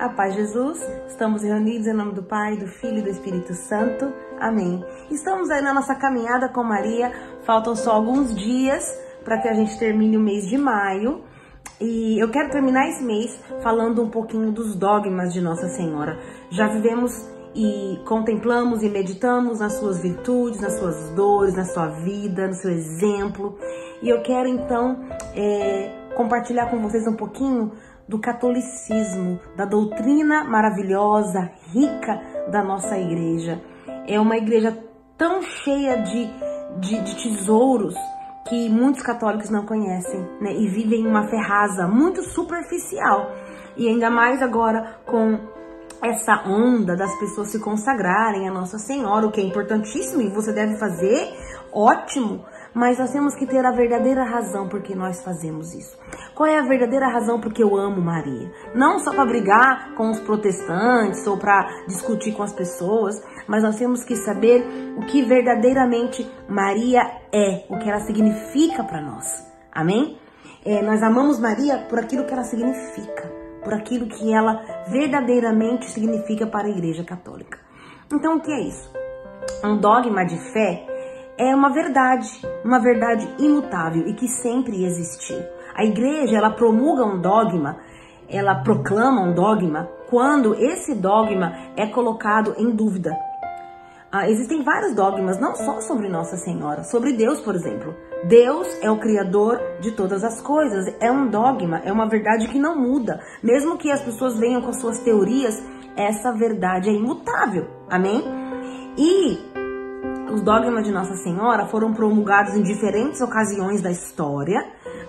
A paz Jesus, estamos reunidos em nome do Pai, do Filho e do Espírito Santo. Amém. Estamos aí na nossa caminhada com Maria, faltam só alguns dias para que a gente termine o mês de maio. E eu quero terminar esse mês falando um pouquinho dos dogmas de Nossa Senhora. Já vivemos e contemplamos e meditamos nas suas virtudes, nas suas dores, na sua vida, no seu exemplo. E eu quero então é, compartilhar com vocês um pouquinho do catolicismo, da doutrina maravilhosa, rica da nossa igreja. É uma igreja tão cheia de, de, de tesouros que muitos católicos não conhecem, né? E vivem uma fé rasa, muito superficial. E ainda mais agora com essa onda das pessoas se consagrarem a Nossa Senhora, o que é importantíssimo e você deve fazer, ótimo mas nós temos que ter a verdadeira razão por que nós fazemos isso. Qual é a verdadeira razão por que eu amo Maria? Não só para brigar com os protestantes ou para discutir com as pessoas, mas nós temos que saber o que verdadeiramente Maria é, o que ela significa para nós. Amém? É, nós amamos Maria por aquilo que ela significa, por aquilo que ela verdadeiramente significa para a Igreja Católica. Então, o que é isso? Um dogma de fé é uma verdade, uma verdade imutável e que sempre existiu. A igreja, ela promulga um dogma, ela proclama um dogma quando esse dogma é colocado em dúvida. Ah, existem vários dogmas, não só sobre Nossa Senhora, sobre Deus, por exemplo. Deus é o Criador de todas as coisas. É um dogma, é uma verdade que não muda. Mesmo que as pessoas venham com suas teorias, essa verdade é imutável. Amém? E os dogmas de Nossa Senhora foram promulgados em diferentes ocasiões da história,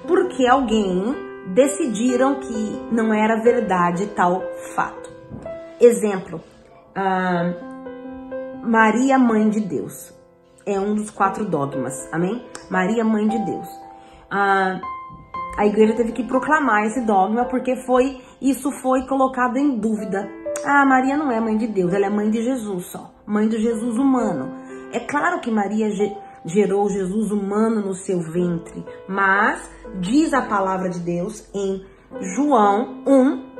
porque alguém decidiram que não era verdade tal fato. Exemplo, uh, Maria, Mãe de Deus, é um dos quatro dogmas, amém? Maria, Mãe de Deus. Uh, a igreja teve que proclamar esse dogma porque foi isso foi colocado em dúvida. Ah, Maria não é mãe de Deus, ela é mãe de Jesus só, mãe do Jesus humano. É claro que Maria gerou Jesus humano no seu ventre, mas diz a palavra de Deus em João 1,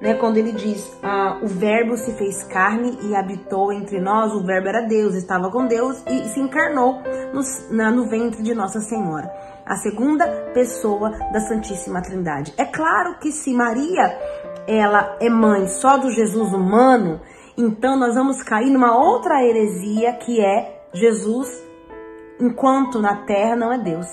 né, quando ele diz: ah, O Verbo se fez carne e habitou entre nós, o Verbo era Deus, estava com Deus e se encarnou no, na, no ventre de Nossa Senhora, a segunda pessoa da Santíssima Trindade. É claro que se Maria ela é mãe só do Jesus humano, então nós vamos cair numa outra heresia que é Jesus, enquanto na terra, não é Deus.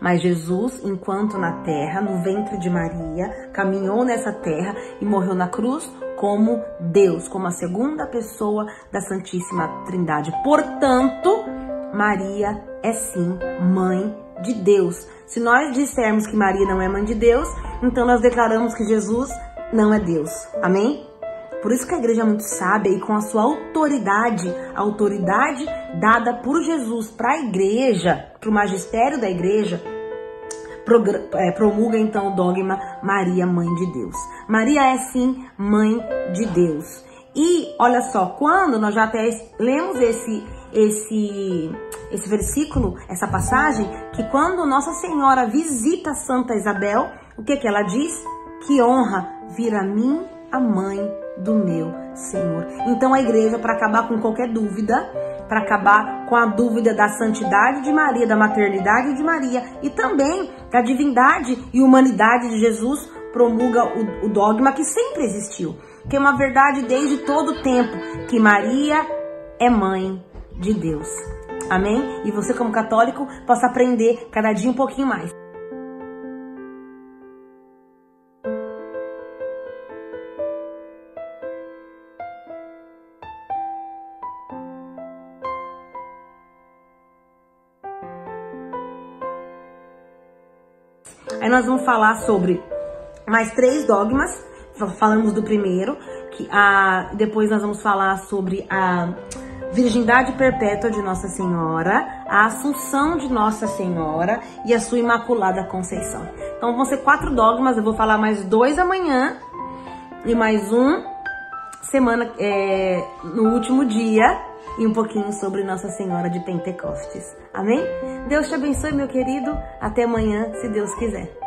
Mas Jesus, enquanto na terra, no ventre de Maria, caminhou nessa terra e morreu na cruz como Deus, como a segunda pessoa da Santíssima Trindade. Portanto, Maria é sim mãe de Deus. Se nós dissermos que Maria não é mãe de Deus, então nós declaramos que Jesus não é Deus. Amém? Por isso que a igreja é muito sábia e com a sua autoridade, a autoridade dada por Jesus para a igreja, para o magistério da igreja, é, promulga então o dogma Maria, Mãe de Deus. Maria é sim Mãe de Deus. E olha só, quando nós já até lemos esse esse esse versículo, essa passagem, que quando Nossa Senhora visita Santa Isabel, o que que ela diz? Que honra vir a mim a mãe do meu Senhor. Então a igreja, para acabar com qualquer dúvida, para acabar com a dúvida da santidade de Maria, da maternidade de Maria e também da divindade e humanidade de Jesus, promulga o, o dogma que sempre existiu, que é uma verdade desde todo o tempo, que Maria é mãe de Deus. Amém? E você, como católico, possa aprender cada dia um pouquinho mais. Aí nós vamos falar sobre mais três dogmas. Falamos do primeiro, que a, depois nós vamos falar sobre a virgindade perpétua de Nossa Senhora, a Assunção de Nossa Senhora e a sua Imaculada Conceição. Então vão ser quatro dogmas, eu vou falar mais dois amanhã e mais um semana é, no último dia e um pouquinho sobre Nossa Senhora de Pentecostes. Amém? Deus te abençoe, meu querido. Até amanhã, se Deus quiser.